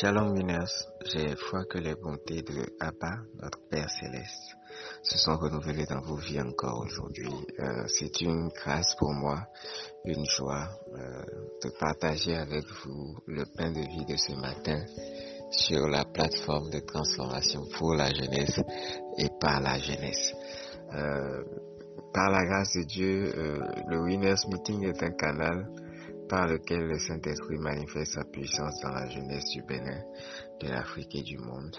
Shalom winners, j'ai foi que les bontés de Abba, notre Père céleste, se sont renouvelées dans vos vies encore aujourd'hui. Euh, c'est une grâce pour moi, une joie euh, de partager avec vous le pain de vie de ce matin sur la plateforme de transformation pour la jeunesse et par la jeunesse. Euh, par la grâce de Dieu, le Winners Meeting est un canal par lequel le Saint-Esprit manifeste sa puissance dans la jeunesse du Bénin, de l'Afrique et du monde.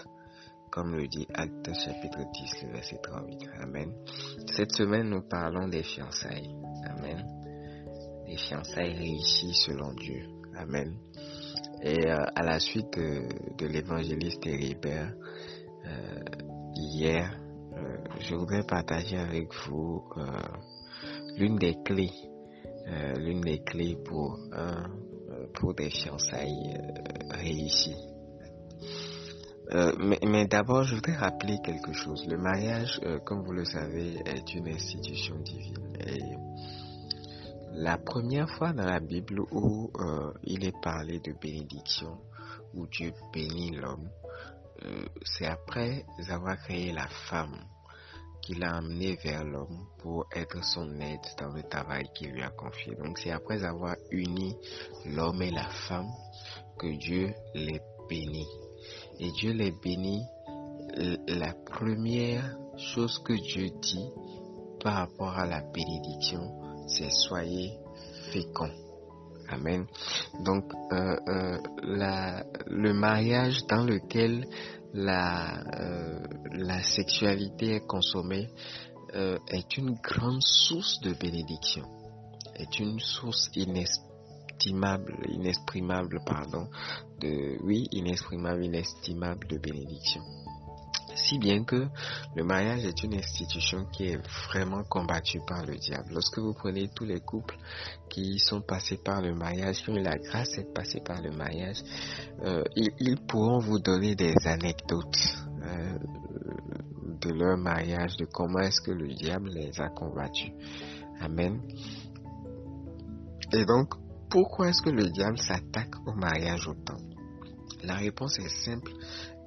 Comme le dit Acte chapitre 10, le verset 38. Amen. Cette semaine, nous parlons des fiançailles. Amen. Des fiançailles réussies selon Dieu. Amen. Et euh, à la suite de, l'évangéliste Héribert, euh, hier, euh, je voudrais partager avec vous l'une des clés euh, l'une des clés pour, euh, pour des fiançailles euh, réussies. mais, mais d'abord, je voudrais rappeler quelque chose. Le mariage, comme vous le savez, est une institution divine. Et la première fois dans la Bible où il est parlé de bénédiction, où Dieu bénit l'homme, c'est après avoir créé la femme qu'il a amené vers l'homme pour être son aide dans le travail qu'il lui a confié. Donc c'est après avoir uni l'homme et la femme que Dieu les bénit. Et Dieu les bénit. La première chose que Dieu dit par rapport à la bénédiction, c'est soyez féconds. Amen. Donc euh, euh, le mariage dans lequel la, euh, sexualité est consommée est une grande source de bénédiction, est une source inestimable, inexprimable, pardon, oui, inexprimable, inestimable de bénédiction. Si bien que le mariage est une institution qui est vraiment combattue par le diable. Lorsque vous prenez tous les couples qui sont passés par le mariage, qui ont eu la grâce d'être passés par le mariage, euh, ils, pourront vous donner des anecdotes euh, de leur mariage, de comment est-ce que le diable les a combattus. Amen. Et donc, pourquoi est-ce que le diable s'attaque au mariage autant La réponse est simple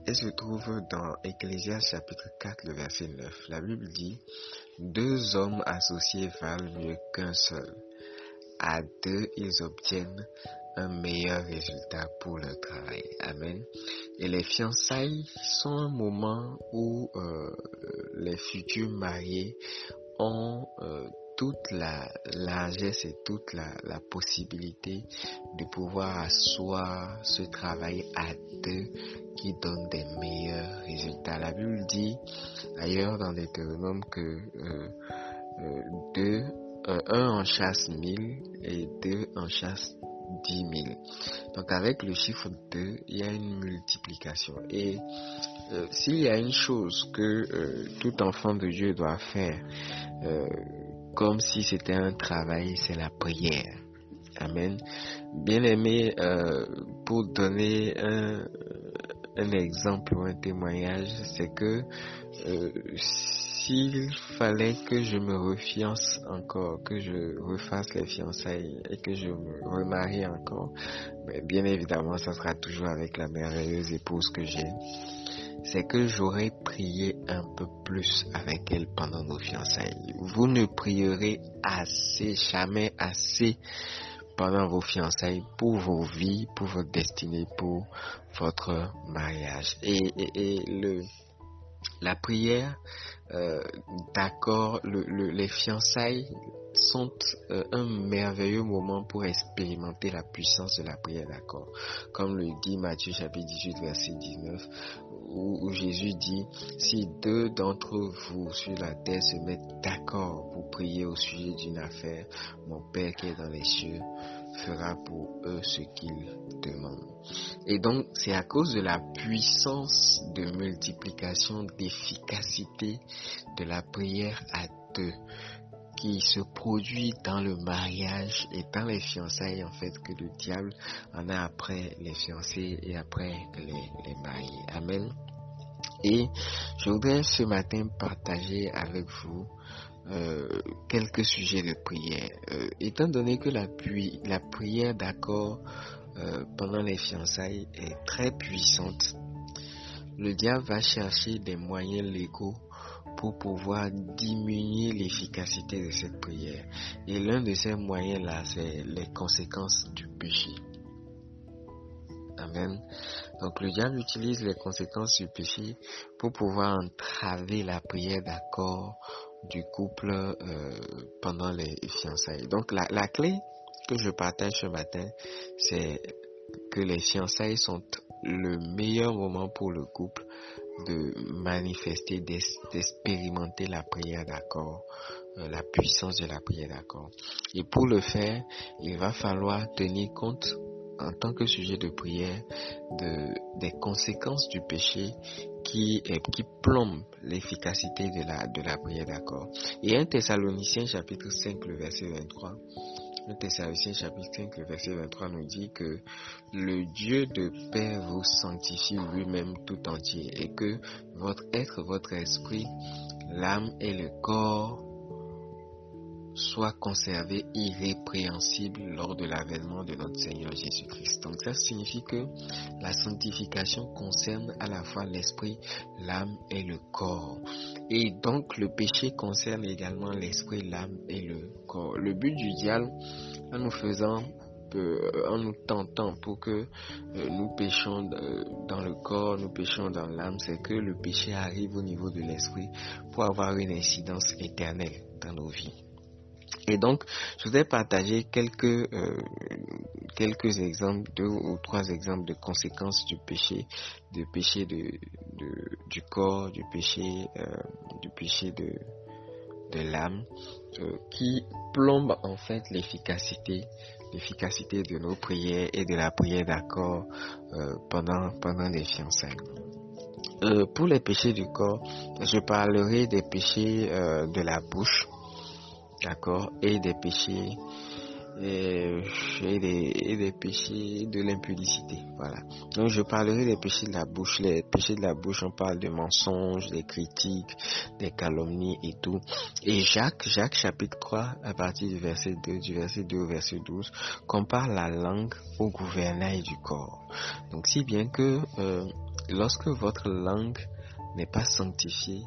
et se trouve dans Ecclésias chapitre 4, le verset 9. La Bible dit, deux hommes associés valent mieux qu'un seul. À deux, ils obtiennent un meilleur résultat pour leur travail. Amen. Et les fiançailles sont un moment où euh, les futurs mariés ont euh, toute la largesse et toute la, la, possibilité de pouvoir asseoir ce travail à deux qui donne des meilleurs résultats. La Bible dit ailleurs dans Deutéronome que euh, euh, deux, euh, un en chasse mille et deux en chasse dix mille. Donc avec le chiffre 2, il y a une multiplication. Et s'il y a une chose que tout enfant de Dieu doit faire, comme si c'était un travail, c'est la prière. Amen. Bien aimé, pour donner un, exemple ou un témoignage, c'est que euh, s'il fallait que je me refiance encore, que je refasse les fiançailles et que je me remarie encore, mais bien évidemment, ça sera toujours avec la merveilleuse épouse que j'ai. C'est que j'aurais prié un peu plus avec elle pendant nos fiançailles. Vous ne prierez assez, jamais assez pendant vos fiançailles, pour vos vies, pour votre destinée, pour votre mariage. Et, le, la prière euh, d'accord, le, les fiançailles sont euh, un merveilleux moment pour expérimenter la puissance de la prière d'accord. Comme le dit Matthieu chapitre 18 verset 19, où, Jésus dit, si deux d'entre vous sur la terre se mettent d'accord pour prier au sujet d'une affaire, mon Père qui est dans les cieux fera pour eux ce qu'ils demandent. Et donc, c'est à cause de la puissance de multiplication, d'efficacité de la prière à deux qui se produit dans le mariage et dans les fiançailles en fait que le diable en a après les fiancés et après les, mariés. Amen. Et je voudrais ce matin partager avec vous euh, quelques sujets de prière. Euh, étant donné que la, la prière d'accord euh, pendant les fiançailles est très puissante. Le diable va chercher des moyens légaux pour pouvoir diminuer l'efficacité de cette prière. Et l'un de ces moyens-là, c'est les conséquences du péché. Amen. Donc le diable utilise les conséquences du péché pour pouvoir entraver la prière d'accord du couple euh, pendant les fiançailles. Donc la, la clé que je partage ce matin, c'est que les fiançailles sont le meilleur moment pour le couple de manifester, d'expérimenter la prière d'accord, euh, la puissance de la prière d'accord. Et pour le faire, il va falloir tenir compte en tant que sujet de prière de, des conséquences du péché qui, qui plombe l'efficacité de la, de la prière d'accord. Et 1 Thessaloniciens chapitre 5 le verset 23 le Thessaloniciens chapitre 5, le verset 23 nous dit que le Dieu de paix vous sanctifie lui-même tout entier et que votre être, votre esprit, l'âme et le corps soit conservé irrépréhensible lors de l'avènement de notre Seigneur Jésus-Christ. Donc ça signifie que la sanctification concerne à la fois l'esprit, l'âme et le corps. Et donc le péché concerne également l'esprit, l'âme et le corps. Le but du diable en nous faisant euh, en nous tentant pour que euh, nous péchons dans le corps, nous péchons dans l'âme, c'est que le péché arrive au niveau de l'esprit pour avoir une incidence éternelle dans nos vies. Et donc, je voudrais partager quelques, euh, quelques exemples, deux ou trois exemples de conséquences du péché, du péché de, du corps, du péché, euh, du péché de, de l'âme, euh, qui plombe en fait l'efficacité, l'efficacité de nos prières et de la prière d'accord pendant, pendant les fiançailles. pour les péchés du corps, je parlerai des péchés de la bouche, d'accord, et des péchés et, des, péchés de l'impudicité. Voilà. Donc je parlerai des péchés de la bouche. Les péchés de la bouche, on parle de mensonges, des critiques, des calomnies et tout. Et Jacques, Jacques chapitre 3, à partir du verset 2, du verset 2 au verset 12, compare la langue au gouvernail du corps. Donc si bien que euh, lorsque votre langue n'est pas sanctifiée,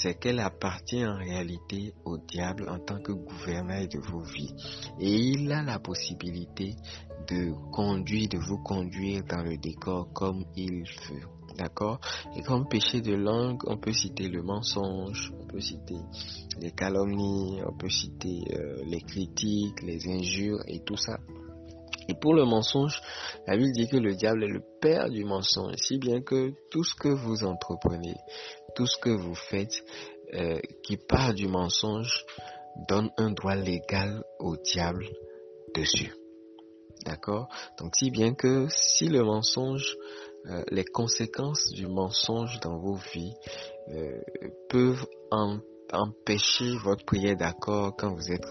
c'est qu'elle appartient en réalité au diable en tant que gouvernail de vos vies. Et il a la possibilité de conduire, de vous conduire dans le décor comme il veut. D'accord? Et comme péché de langue, on peut citer le mensonge, on peut citer les calomnies, on peut citer euh, les critiques, les injures et tout ça. Et pour le mensonge, la Bible dit que le diable est le père du mensonge, si bien que tout ce que vous entreprenez, tout ce que vous faites euh, qui part du mensonge donne un droit légal au diable dessus. D'accord? Donc si bien que si le mensonge, euh, les conséquences du mensonge dans vos vies euh, peuvent empêcher votre prière d'accord quand vous êtes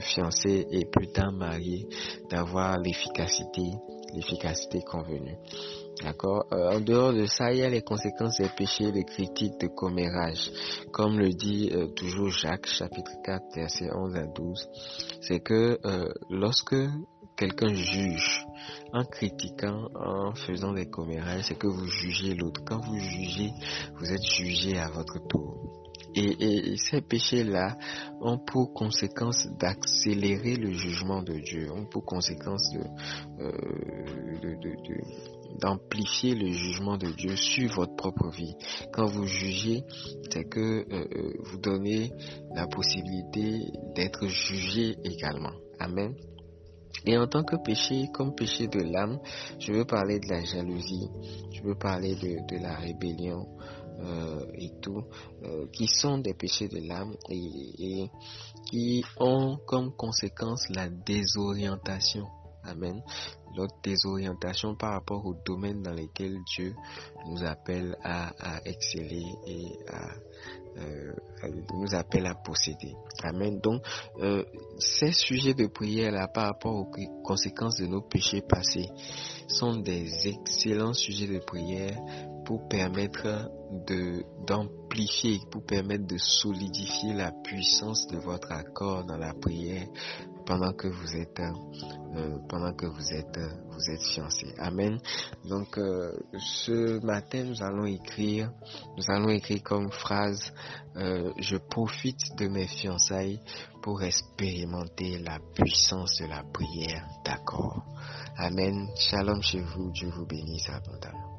fiancé et plus tard marié d'avoir l'efficacité, l'efficacité convenue. D'accord? Euh, En dehors de ça, il y a les conséquences des péchés, les critiques de commérage. Comme le dit euh, toujours Jacques, chapitre 4, verset 11 à 12. C'est que euh, lorsque quelqu'un juge, en critiquant, en faisant des commérages, c'est que vous jugez l'autre. Quand vous jugez, vous êtes jugé à votre tour. Et, ces péchés-là ont pour conséquence d'accélérer le jugement de Dieu, ont pour conséquence de, d'amplifier le jugement de Dieu sur votre propre vie. Quand vous jugez, c'est que euh, euh, vous donnez la possibilité d'être jugé également. Amen. Et en tant que péché, comme péché de l'âme, je veux parler de la jalousie, je veux parler de, la rébellion euh, et tout, qui sont des péchés de l'âme et, qui ont comme conséquence la désorientation. Amen notre désorientation par rapport aux domaines dans lesquels Dieu nous appelle à, exceller et euh, à, nous appelle à posséder. Amen. Donc, euh, ces sujets de prière là par rapport aux conséquences de nos péchés passés sont des excellents sujets de prière pour permettre de d'amplifier, pour permettre de solidifier la puissance de votre accord dans la prière pendant que vous êtes euh, pendant que vous êtes vous êtes fiancé. Amen. Donc euh, ce matin nous allons écrire nous allons écrire comme phrase euh, je profite de mes fiançailles pour expérimenter la puissance de la prière d'accord. Amen. Shalom chez vous. Dieu vous bénisse abondamment.